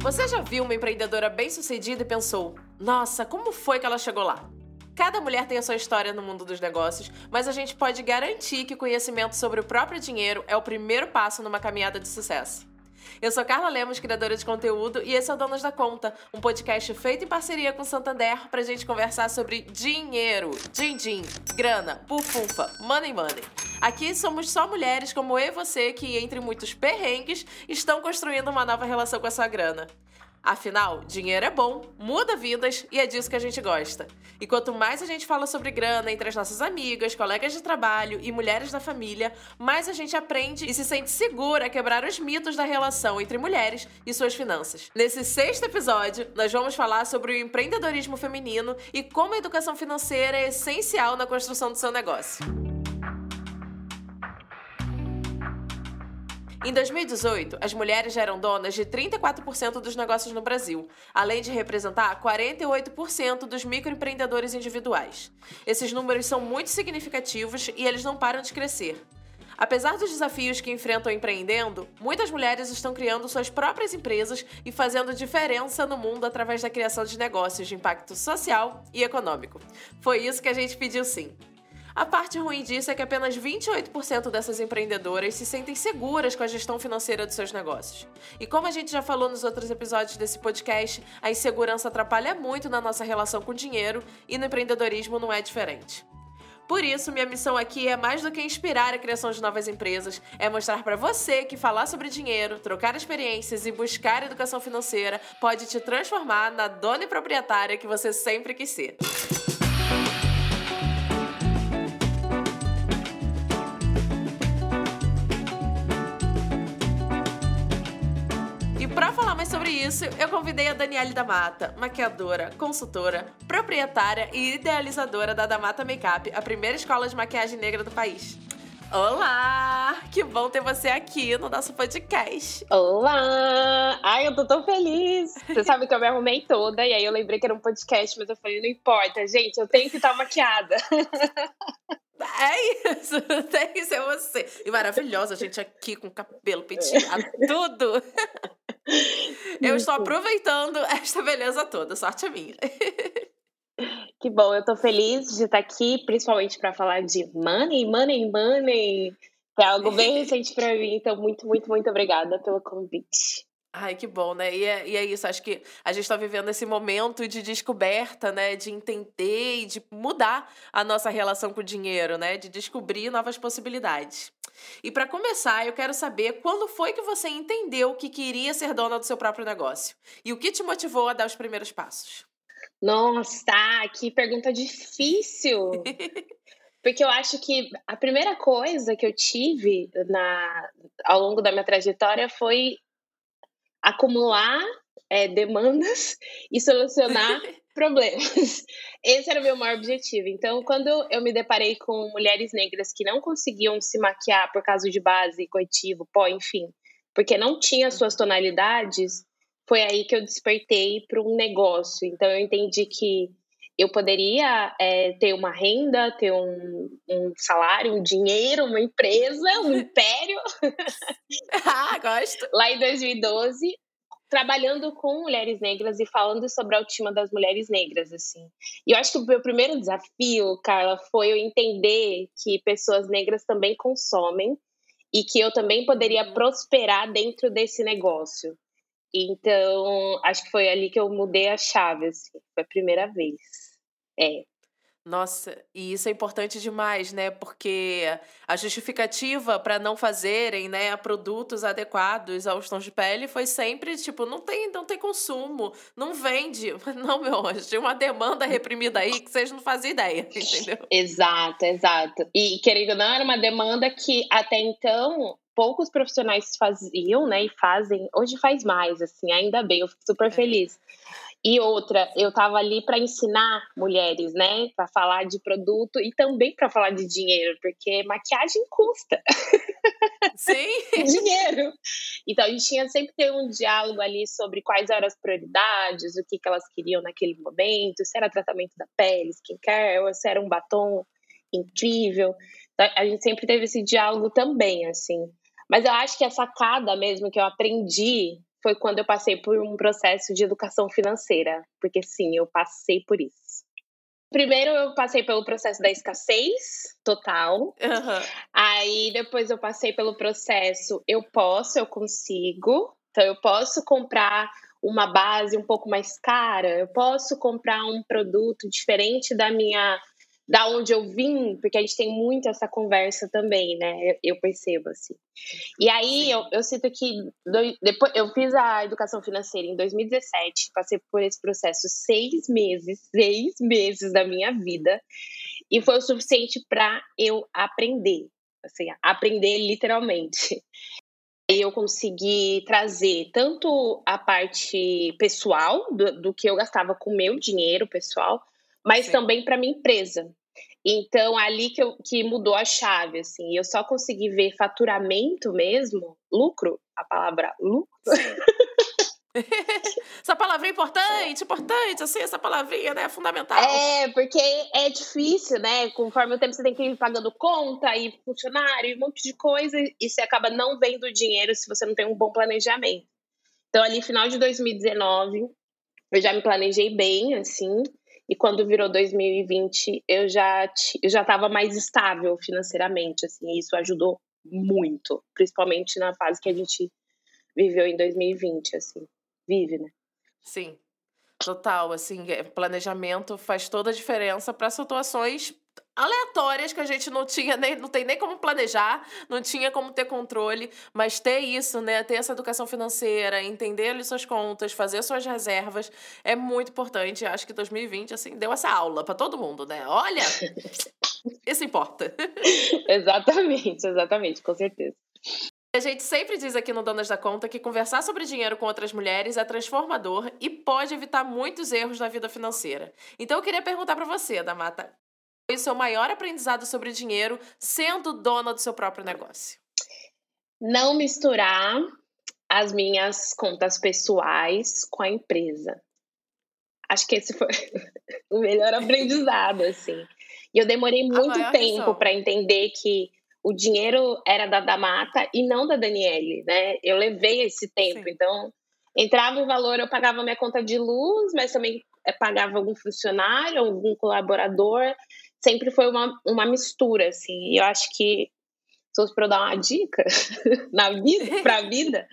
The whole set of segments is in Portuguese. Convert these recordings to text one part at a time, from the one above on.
Você já viu uma empreendedora bem-sucedida e pensou: nossa, como foi que ela chegou lá? Cada mulher tem a sua história no mundo dos negócios, mas a gente pode garantir que conhecimento sobre o próprio dinheiro é o primeiro passo numa caminhada de sucesso. Eu sou Carla Lemos, criadora de conteúdo, e esse é o Donos da Conta, um podcast feito em parceria com Santander pra gente conversar sobre dinheiro, din-din, grana, bufunfa, money money. Aqui somos só mulheres como eu e você que, entre muitos perrengues, estão construindo uma nova relação com a sua grana. Afinal, dinheiro é bom, muda vidas e é disso que a gente gosta. E quanto mais a gente fala sobre grana entre as nossas amigas, colegas de trabalho e mulheres da família, mais a gente aprende e se sente segura a quebrar os mitos da relação entre mulheres e suas finanças. Nesse sexto episódio, nós vamos falar sobre o empreendedorismo feminino e como a educação financeira é essencial na construção do seu negócio. Em 2018, as mulheres já eram donas de 34% dos negócios no Brasil, além de representar 48% dos microempreendedores individuais. Esses números são muito significativos e eles não param de crescer. Apesar dos desafios que enfrentam empreendendo, muitas mulheres estão criando suas próprias empresas e fazendo diferença no mundo através da criação de negócios de impacto social e econômico. Foi isso que a gente pediu sim. A parte ruim disso é que apenas 28% dessas empreendedoras se sentem seguras com a gestão financeira dos seus negócios. E como a gente já falou nos outros episódios desse podcast, a insegurança atrapalha muito na nossa relação com o dinheiro e no empreendedorismo não é diferente. Por isso, minha missão aqui é mais do que inspirar a criação de novas empresas, é mostrar para você que falar sobre dinheiro, trocar experiências e buscar educação financeira pode te transformar na dona e proprietária que você sempre quis ser. Sobre isso, eu convidei a Daniele da Mata, maquiadora, consultora, proprietária e idealizadora da Da Mata Makeup, a primeira escola de maquiagem negra do país. Olá! Que bom ter você aqui no nosso podcast. Olá! Ai, eu tô tão feliz. Você sabe que eu me arrumei toda e aí eu lembrei que era um podcast, mas eu falei, não importa, gente, eu tenho que estar maquiada. É isso, tem que ser você. E maravilhosa, a gente aqui com cabelo penteado, tudo. Eu estou aproveitando esta beleza toda, sorte é minha. Que bom, eu estou feliz de estar aqui, principalmente para falar de money, money, money, que é algo bem recente para mim. Então, muito, muito, muito obrigada pelo convite. Ai, que bom, né? E é, e é isso, acho que a gente está vivendo esse momento de descoberta, né? De entender e de mudar a nossa relação com o dinheiro, né? De descobrir novas possibilidades. E para começar, eu quero saber quando foi que você entendeu que queria ser dona do seu próprio negócio? E o que te motivou a dar os primeiros passos? Nossa, que pergunta difícil! Porque eu acho que a primeira coisa que eu tive na, ao longo da minha trajetória foi acumular é, demandas e solucionar problemas. Esse era o meu maior objetivo. Então, quando eu me deparei com mulheres negras que não conseguiam se maquiar por causa de base, corretivo, pó, enfim, porque não tinha suas tonalidades, foi aí que eu despertei para um negócio. Então, eu entendi que eu poderia é, ter uma renda, ter um, um, salário, um dinheiro, uma empresa, um império. ah, gosto. Lá em 2012, trabalhando com mulheres negras e falando sobre a autoestima das mulheres negras, assim. E eu acho que o meu primeiro desafio, Carla, foi eu entender que pessoas negras também consomem e que eu também poderia uhum. prosperar dentro desse negócio. Então, acho que foi ali que eu mudei a chave, assim. Foi a primeira vez. É. Nossa, e isso é importante demais, né? Porque a justificativa para não fazerem, né, produtos adequados aos tons de pele foi sempre tipo, não tem, não tem consumo, não vende. Não, meu anjo, tinha uma demanda reprimida aí que vocês não faziam ideia, entendeu? Exato, exato. E querendo ou não, era uma demanda que até então poucos profissionais faziam, né, e fazem. Hoje faz mais, assim, ainda bem, eu fico super é. feliz. E outra, eu estava ali para ensinar mulheres, né, para falar de produto e também para falar de dinheiro, porque maquiagem custa. Sim. dinheiro. Então a gente tinha sempre ter um diálogo ali sobre quais eram as prioridades, o que, que elas queriam naquele momento, se era tratamento da pele, skincare, ou se era um batom incrível. Então, a gente sempre teve esse diálogo também, assim. Mas eu acho que a sacada mesmo que eu aprendi foi quando eu passei por um processo de educação financeira, porque sim, eu passei por isso. Primeiro eu passei pelo processo da escassez total. Uhum. Aí depois eu passei pelo processo eu posso, eu consigo. Então eu posso comprar uma base um pouco mais cara, eu posso comprar um produto diferente da minha da onde eu vim, porque a gente tem muito essa conversa também, né? Eu percebo assim. E aí eu, eu sinto que do, depois eu fiz a educação financeira em 2017, passei por esse processo seis meses, seis meses da minha vida, e foi o suficiente para eu aprender, assim, aprender literalmente. E eu consegui trazer tanto a parte pessoal do, do que eu gastava com meu dinheiro pessoal, mas Sim. também para minha empresa. Então, ali que, eu, que mudou a chave, assim, eu só consegui ver faturamento mesmo, lucro, a palavra lucro. essa palavrinha é importante, importante, assim, essa palavrinha, né, é fundamental. É, porque é difícil, né, conforme o tempo você tem que ir pagando conta e funcionário e um monte de coisa, e você acaba não vendo dinheiro se você não tem um bom planejamento. Então, ali, final de 2019, eu já me planejei bem, assim, e quando virou 2020, eu já eu já estava mais estável financeiramente, assim, e isso ajudou muito, principalmente na fase que a gente viveu em 2020, assim. Vive, né? Sim. Total, assim, é, planejamento faz toda a diferença para situações aleatórias que a gente não tinha nem não tem nem como planejar, não tinha como ter controle, mas ter isso, né, ter essa educação financeira, entender ali suas contas, fazer suas reservas é muito importante. Acho que 2020 assim deu essa aula para todo mundo, né? Olha, isso importa. exatamente, exatamente, com certeza. A gente sempre diz aqui no Donas da Conta que conversar sobre dinheiro com outras mulheres é transformador e pode evitar muitos erros na vida financeira. Então eu queria perguntar para você, Damata, foi o seu maior aprendizado sobre dinheiro sendo dona do seu próprio negócio? Não misturar as minhas contas pessoais com a empresa. Acho que esse foi o melhor aprendizado, assim. E eu demorei muito tempo para entender que o dinheiro era da Damata e não da Daniele, né? Eu levei esse tempo, Sim. então entrava o valor, eu pagava minha conta de luz, mas também eh, pagava algum funcionário, algum colaborador sempre foi uma, uma mistura, assim. E eu acho que, se fosse para eu dar uma dica na vida, para a vida,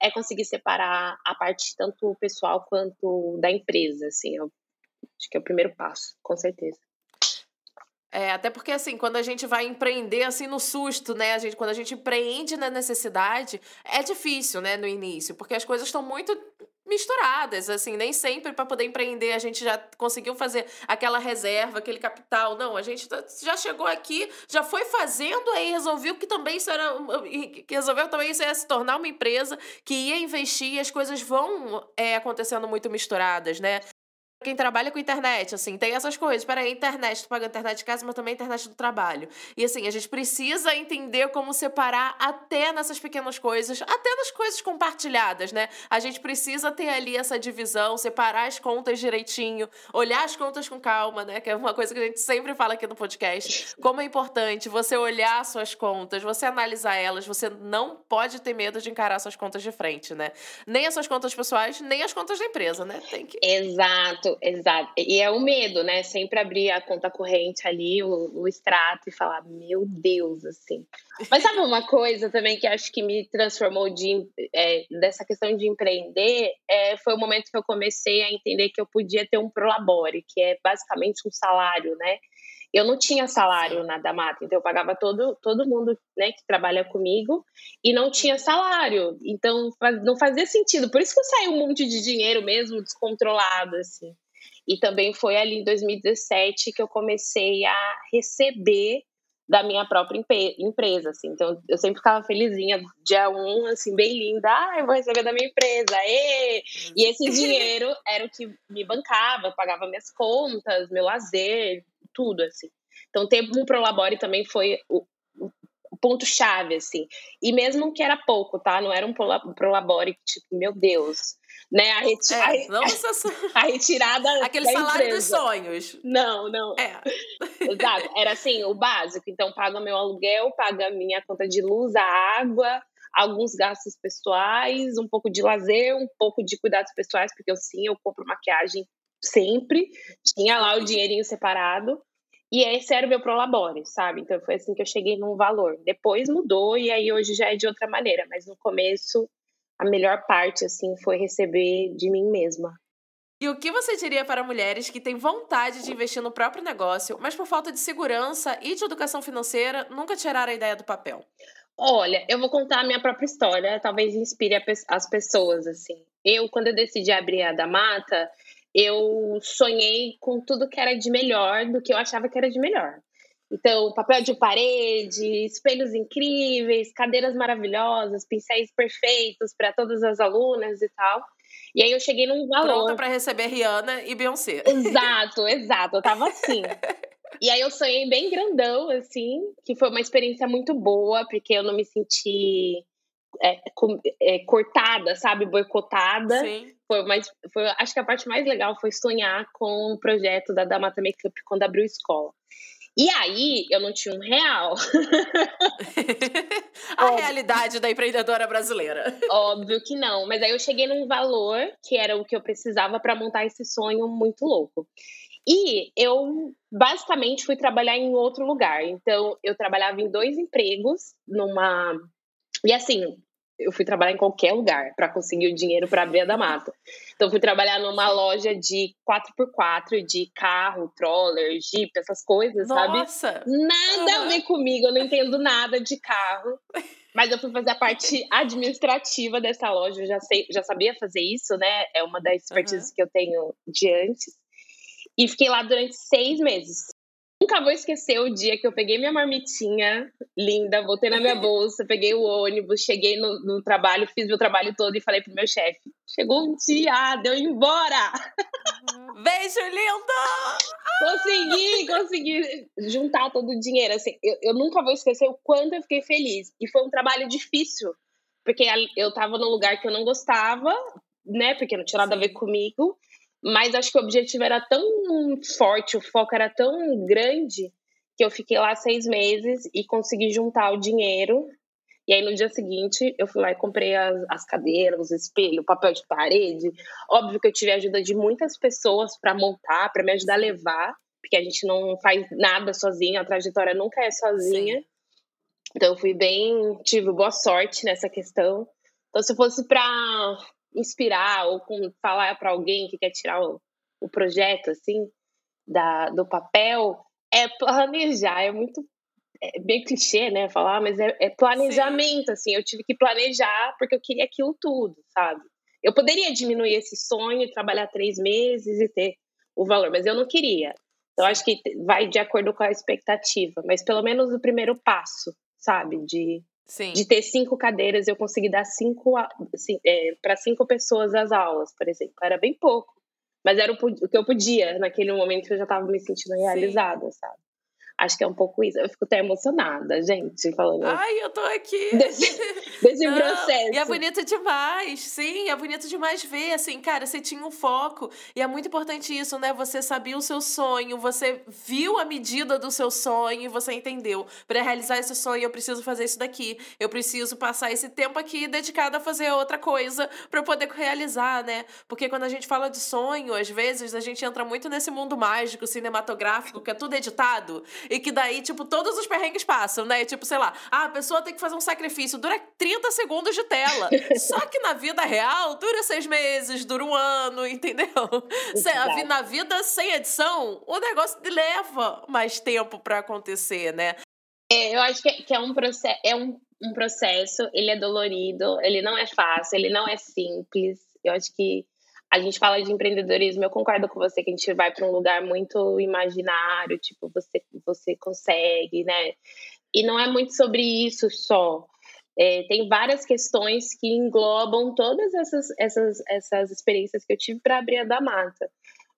é conseguir separar a parte tanto pessoal quanto da empresa, assim. Eu acho que é o primeiro passo, com certeza. É, até porque, assim, quando a gente vai empreender, assim, no susto, né? A gente, quando a gente empreende na necessidade, é difícil, né, no início, porque as coisas estão muito misturadas, assim, nem sempre para poder empreender a gente já conseguiu fazer aquela reserva, aquele capital. Não, a gente tá, já chegou aqui, já foi fazendo, aí resolveu que também isso era, que resolveu também isso ia se tornar uma empresa que ia investir e as coisas vão é, acontecendo muito misturadas, né? Quem trabalha com internet, assim, tem essas coisas. Peraí, internet, tu paga internet de casa, mas também internet do trabalho. E assim, a gente precisa entender como separar até nessas pequenas coisas, até nas coisas compartilhadas, né? A gente precisa ter ali essa divisão, separar as contas direitinho, olhar as contas com calma, né? Que é uma coisa que a gente sempre fala aqui no podcast. Como é importante você olhar suas contas, você analisar elas, você não pode ter medo de encarar suas contas de frente, né? Nem as suas contas pessoais, nem as contas da empresa, né? Tem que. Exato Exato. E é o medo, né? Sempre abrir a conta corrente ali, o, o extrato e falar, meu Deus, assim. Mas sabe uma coisa também que acho que me transformou de, é, dessa questão de empreender? É, foi o momento que eu comecei a entender que eu podia ter um prolabore, que é basicamente um salário, né? Eu não tinha salário na Damata, então eu pagava todo, todo mundo né, que trabalha comigo e não tinha salário. Então não fazia sentido. Por isso que saiu um monte de dinheiro mesmo descontrolado, assim. E também foi ali em 2017 que eu comecei a receber da minha própria empresa, assim. Então, eu sempre ficava felizinha, dia um, assim, bem linda. Ah, eu vou receber da minha empresa, e E esse dinheiro era o que me bancava, pagava minhas contas, meu lazer, tudo, assim. Então, ter um Prolabore também foi o, o ponto-chave, assim. E mesmo que era pouco, tá? Não era um Prolabore, tipo, meu Deus. Né? A, reti é, a, a, retirada. Aquele salário empresa. dos sonhos. Não, não. É. Exato. Era assim, o básico. Então, paga meu aluguel, paga minha conta de luz, a água, alguns gastos pessoais, um pouco de lazer, um pouco de cuidados pessoais, porque eu sim, eu compro maquiagem sempre, tinha lá o dinheirinho separado. E esse era o meu prolabore, sabe? Então foi assim que eu cheguei num valor. Depois mudou e aí hoje já é de outra maneira, mas no começo a melhor parte assim foi receber de mim mesma. E o que você diria para mulheres que têm vontade de investir no próprio negócio, mas por falta de segurança e de educação financeira, nunca tiraram a ideia do papel? Olha, eu vou contar a minha própria história, talvez inspire as pessoas, assim. Eu, quando eu decidi abrir a da Mata, eu sonhei com tudo que era de melhor do que eu achava que era de melhor. Então, papel de parede, espelhos incríveis, cadeiras maravilhosas, pincéis perfeitos para todas as alunas e tal. E aí eu cheguei num valor. Pronta para receber Rihanna e Beyoncé. Exato, exato. Eu tava assim. e aí eu sonhei bem grandão, assim, que foi uma experiência muito boa, porque eu não me senti é, com, é, cortada, sabe? Boicotada. Sim. Foi, mais, foi, acho que a parte mais legal foi sonhar com o projeto da Damata Makeup quando abriu escola. E aí, eu não tinha um real. a Óbvio. realidade da empreendedora brasileira. Óbvio que não, mas aí eu cheguei num valor que era o que eu precisava para montar esse sonho muito louco. E eu basicamente fui trabalhar em outro lugar. Então, eu trabalhava em dois empregos numa. E assim, eu fui trabalhar em qualquer lugar para conseguir o dinheiro para abrir a da mata. Então, fui trabalhar numa loja de 4x4, de carro, troller, jeep, essas coisas, Nossa. sabe? Nada uhum. a ver comigo, eu não entendo nada de carro. Mas eu fui fazer a parte administrativa dessa loja, eu já, sei, já sabia fazer isso, né? É uma das expertises uhum. que eu tenho de antes. E fiquei lá durante seis meses. Nunca vou esquecer o dia que eu peguei minha marmitinha linda, voltei na minha bolsa, peguei o ônibus, cheguei no, no trabalho, fiz meu trabalho todo e falei pro meu chefe: chegou um dia, deu embora! Beijo lindo! Consegui, consegui juntar todo o dinheiro. Assim, eu, eu nunca vou esquecer o quanto eu fiquei feliz. E foi um trabalho difícil, porque eu tava num lugar que eu não gostava, né? Porque não tinha nada a ver comigo. Mas acho que o objetivo era tão forte, o foco era tão grande, que eu fiquei lá seis meses e consegui juntar o dinheiro. E aí no dia seguinte eu fui lá e comprei as, as cadeiras, os espelhos, papel de parede. Óbvio que eu tive a ajuda de muitas pessoas para montar, para me ajudar a levar, porque a gente não faz nada sozinha, a trajetória nunca é sozinha. Sim. Então eu fui bem, tive boa sorte nessa questão. Então se fosse para inspirar ou com, falar para alguém que quer tirar o, o projeto assim da, do papel é planejar é muito é bem clichê né falar mas é, é planejamento Sim. assim eu tive que planejar porque eu queria aquilo tudo sabe eu poderia diminuir esse sonho e trabalhar três meses e ter o valor mas eu não queria então acho que vai de acordo com a expectativa mas pelo menos o primeiro passo sabe de Sim. De ter cinco cadeiras, eu consegui dar cinco é, para cinco pessoas as aulas, por exemplo. Era bem pouco. Mas era o, o que eu podia naquele momento que eu já estava me sentindo realizada, Sim. sabe? Acho que é um pouco isso. Eu fico até emocionada, gente, falando. Ai, eu tô aqui. Desse, desse Não, processo. E é bonito demais. Sim, é bonito demais ver, assim, cara, você tinha um foco. E é muito importante isso, né? Você sabia o seu sonho, você viu a medida do seu sonho e você entendeu. Para realizar esse sonho, eu preciso fazer isso daqui. Eu preciso passar esse tempo aqui dedicado a fazer outra coisa para eu poder realizar, né? Porque quando a gente fala de sonho, às vezes a gente entra muito nesse mundo mágico, cinematográfico, que é tudo editado. E que daí, tipo, todos os perrengues passam, né? Tipo, sei lá, ah, a pessoa tem que fazer um sacrifício, dura 30 segundos de tela. Só que na vida real, dura seis meses, dura um ano, entendeu? Exato. Na vida sem edição, o negócio leva mais tempo para acontecer, né? É, eu acho que é um processo, é um, um processo, ele é dolorido, ele não é fácil, ele não é simples. Eu acho que a gente fala de empreendedorismo, eu concordo com você que a gente vai para um lugar muito imaginário, tipo, você, você consegue, né? E não é muito sobre isso só. É, tem várias questões que englobam todas essas, essas, essas experiências que eu tive para abrir a da mata.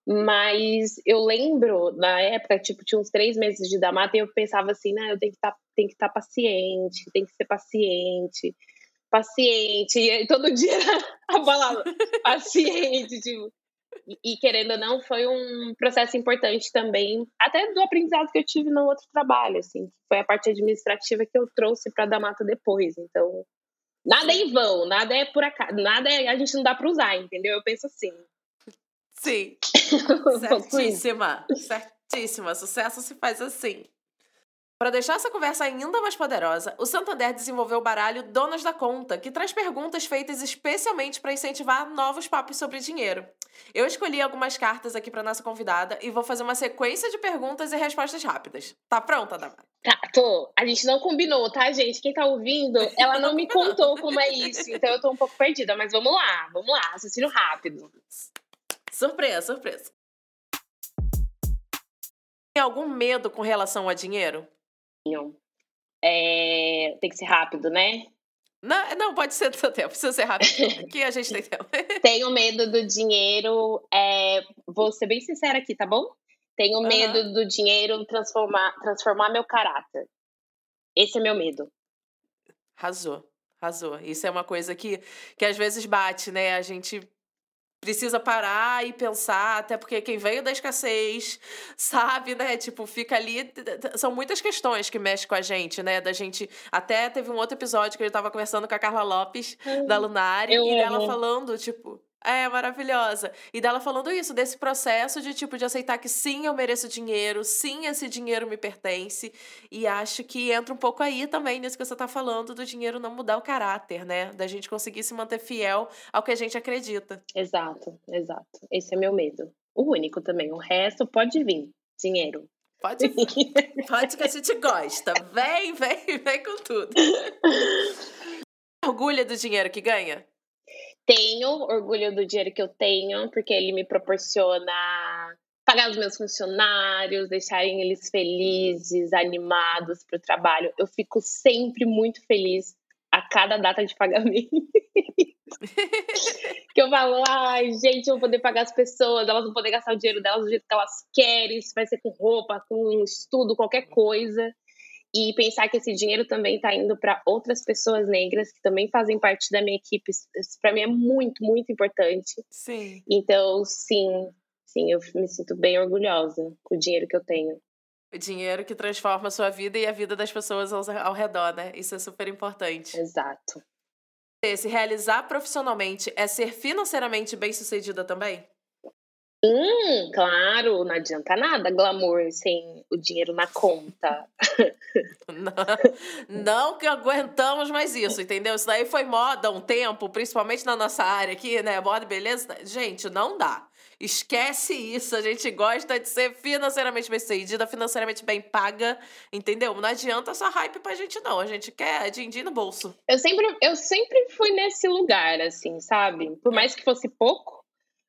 Mas eu lembro, na época, tipo, tinha uns três meses de da mata e eu pensava assim, né, eu tenho que tá, estar tá paciente, tem que ser paciente paciente, e todo dia a palavra paciente, tipo. E, e, querendo ou não, foi um processo importante também, até do aprendizado que eu tive no outro trabalho, assim, foi a parte administrativa que eu trouxe para a Damata depois. Então, Nada é em vão, nada é por acaso, nada é, a gente não dá para usar, entendeu? Eu penso assim. Sim. Certíssima. Certíssima. Sucesso se faz assim. Para deixar essa conversa ainda mais poderosa, o Santander desenvolveu o baralho Donas da Conta, que traz perguntas feitas especialmente para incentivar novos papos sobre dinheiro. Eu escolhi algumas cartas aqui para nossa convidada e vou fazer uma sequência de perguntas e respostas rápidas. Tá pronta, Damara? Tá, tô. A gente não combinou, tá, gente? Quem tá ouvindo, ela não me contou como é isso, então eu tô um pouco perdida, mas vamos lá, vamos lá, raciocínio rápido. Surpresa, surpresa. Tem algum medo com relação a dinheiro? É, tem que ser rápido, né? Não, não, pode ser do seu tempo, precisa ser rápido. que a gente tem tempo. Tenho medo do dinheiro. É, vou ser bem sincera aqui, tá bom? Tenho uhum. medo do dinheiro transformar, transformar meu caráter. Esse é meu medo. Arrasou, arrasou. Isso é uma coisa que, que às vezes bate, né? A gente precisa parar e pensar, até porque quem veio da escassez sabe, né? Tipo, fica ali. São muitas questões que mexem com a gente, né? Da gente. Até teve um outro episódio que eu tava conversando com a Carla Lopes, da Lunari, e ela falando, tipo. É, maravilhosa. E dela falando isso, desse processo de tipo de aceitar que sim, eu mereço dinheiro, sim, esse dinheiro me pertence. E acho que entra um pouco aí também nisso que você tá falando do dinheiro não mudar o caráter, né? Da gente conseguir se manter fiel ao que a gente acredita. Exato, exato. Esse é meu medo. O único também. O resto pode vir. Dinheiro. Pode vir. pode que a gente gosta. Vem, vem, vem com tudo. Orgulha do dinheiro que ganha? Tenho orgulho do dinheiro que eu tenho, porque ele me proporciona pagar os meus funcionários, deixarem eles felizes, animados para o trabalho. Eu fico sempre muito feliz a cada data de pagamento. que eu falo, ai, gente, eu vou poder pagar as pessoas, elas vão poder gastar o dinheiro delas do jeito que elas querem, se vai ser com roupa, com estudo, qualquer coisa e pensar que esse dinheiro também está indo para outras pessoas negras que também fazem parte da minha equipe, isso para mim é muito, muito importante. Sim. Então, sim, sim, eu me sinto bem orgulhosa com o dinheiro que eu tenho. O dinheiro que transforma a sua vida e a vida das pessoas ao redor, né? Isso é super importante. Exato. Se realizar profissionalmente é ser financeiramente bem-sucedida também? Hum, claro, não adianta nada glamour sem o dinheiro na conta. Não, não que aguentamos mais isso, entendeu? Isso daí foi moda um tempo, principalmente na nossa área aqui, né? Moda e beleza. Gente, não dá. Esquece isso. A gente gosta de ser financeiramente bem sucedida, financeiramente bem paga, entendeu? Não adianta essa hype pra gente, não. A gente quer din-din no bolso. Eu sempre, eu sempre fui nesse lugar, assim, sabe? Por mais que fosse pouco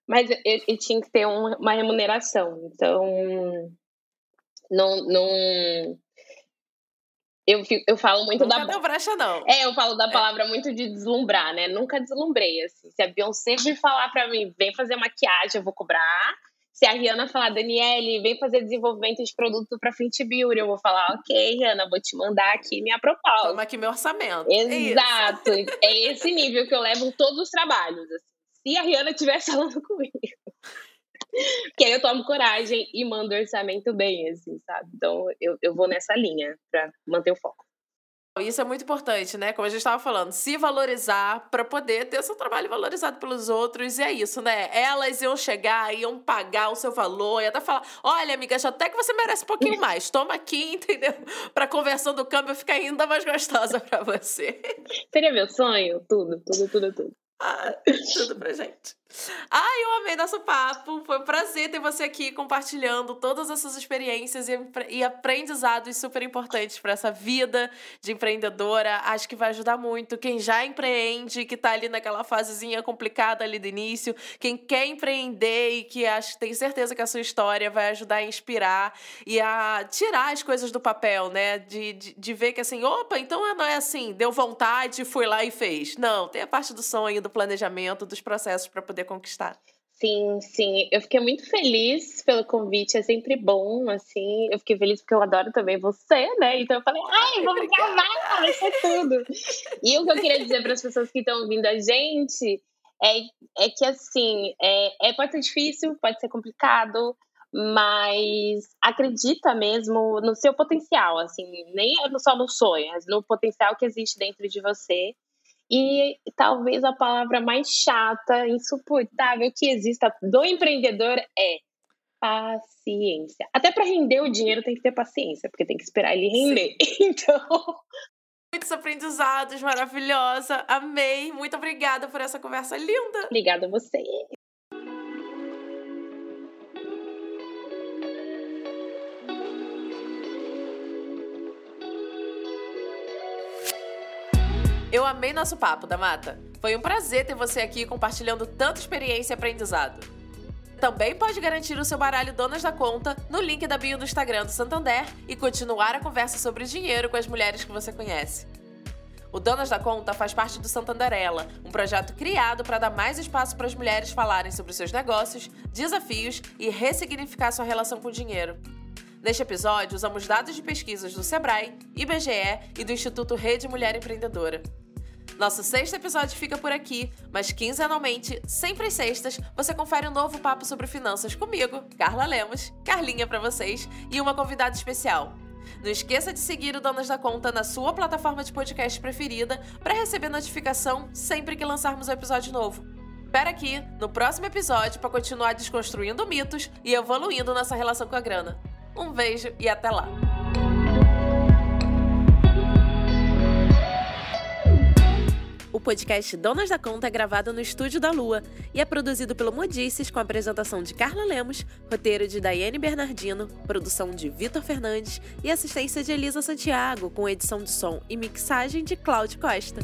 mas ele, tinha que ter um, uma remuneração. Então, não, não eu, eu falo muito Nunca da. Não brecha, não. É, eu falo da é. palavra é. muito de deslumbrar, né? Nunca deslumbrei, assim. Se a Beyoncé vir falar pra mim, vem fazer maquiagem, eu vou cobrar. Se a Rihanna falar, Daniele, vem fazer desenvolvimento de produto pra Fenty Beauty, eu vou falar, ok, Rihanna, vou te mandar aqui minha proposta. Toma aqui meu orçamento. Exato. É, é esse nível que eu levo todos os trabalhos, assim se a Rihanna estivesse falando comigo. que aí eu tomo coragem e mando orçamento bem, assim, sabe? Então eu, eu vou nessa linha para manter o foco. Isso é muito importante, né? Como a gente estava falando, se valorizar para poder ter seu trabalho valorizado pelos outros. E é isso, né? Elas iam chegar, iam pagar o seu valor, e até falar: olha, amiga, até que você merece um pouquinho mais. Toma aqui, entendeu? Para conversão do câmbio ficar ainda mais gostosa para você. Seria meu sonho? Tudo, tudo, tudo, tudo. Ah, tudo pra gente. Ai, eu amei nosso papo. Foi um prazer ter você aqui compartilhando todas essas experiências e, e aprendizados super importantes para essa vida de empreendedora. Acho que vai ajudar muito quem já empreende, que tá ali naquela fasezinha complicada ali do início, quem quer empreender e que acho, tem certeza que a sua história vai ajudar a inspirar e a tirar as coisas do papel, né? De, de, de ver que assim, opa, então não é assim, deu vontade, fui lá e fez. Não, tem a parte do sonho, do planejamento, dos processos para poder conquistar. Sim, sim. Eu fiquei muito feliz pelo convite. É sempre bom, assim. Eu fiquei feliz porque eu adoro também você, né? Então eu falei, ai, vamos gravar, vai ser tudo. E o que eu queria dizer para as pessoas que estão ouvindo a gente é, é que, assim, é, é, pode ser difícil, pode ser complicado, mas acredita mesmo no seu potencial, assim, nem só no sonho, mas no potencial que existe dentro de você E talvez a palavra mais chata, insuportável que exista do empreendedor é paciência. Até para render o dinheiro tem que ter paciência, porque tem que esperar ele render. Sim. Então. Muitos aprendizados, maravilhosa. Amei. Muito obrigada por essa conversa linda. Obrigada a você. Amei nosso papo, Damata. Foi um prazer ter você aqui compartilhando tanta experiência e aprendizado. Também pode garantir o seu baralho Donas da Conta no link da bio do Instagram do Santander e continuar a conversa sobre dinheiro com as mulheres que você conhece. O Donas da Conta faz parte do Santanderela, um projeto criado para dar mais espaço para as mulheres falarem sobre seus negócios, desafios e ressignificar sua relação com o dinheiro. Neste episódio, usamos dados de pesquisas do Sebrae, IBGE e do Instituto Rede Mulher Empreendedora. Nosso sexto episódio fica por aqui, mas quinzenalmente, sempre às sextas, você confere um novo papo sobre finanças comigo, Carla Lemos, Carlinha para vocês e uma convidada especial. Não esqueça de seguir o Donas da Conta na sua plataforma de podcast preferida para receber notificação sempre que lançarmos um episódio novo. Espera aqui no próximo episódio para continuar desconstruindo mitos e evoluindo nossa relação com a grana. Um beijo e até lá! Podcast Donas da Conta é gravado no Estúdio da Lua e é produzido pelo Modices com apresentação de Carla Lemos, roteiro de Daiane Bernardino, produção de Vitor Fernandes e assistência de Elisa Santiago, com edição de som e mixagem de Cláudio Costa.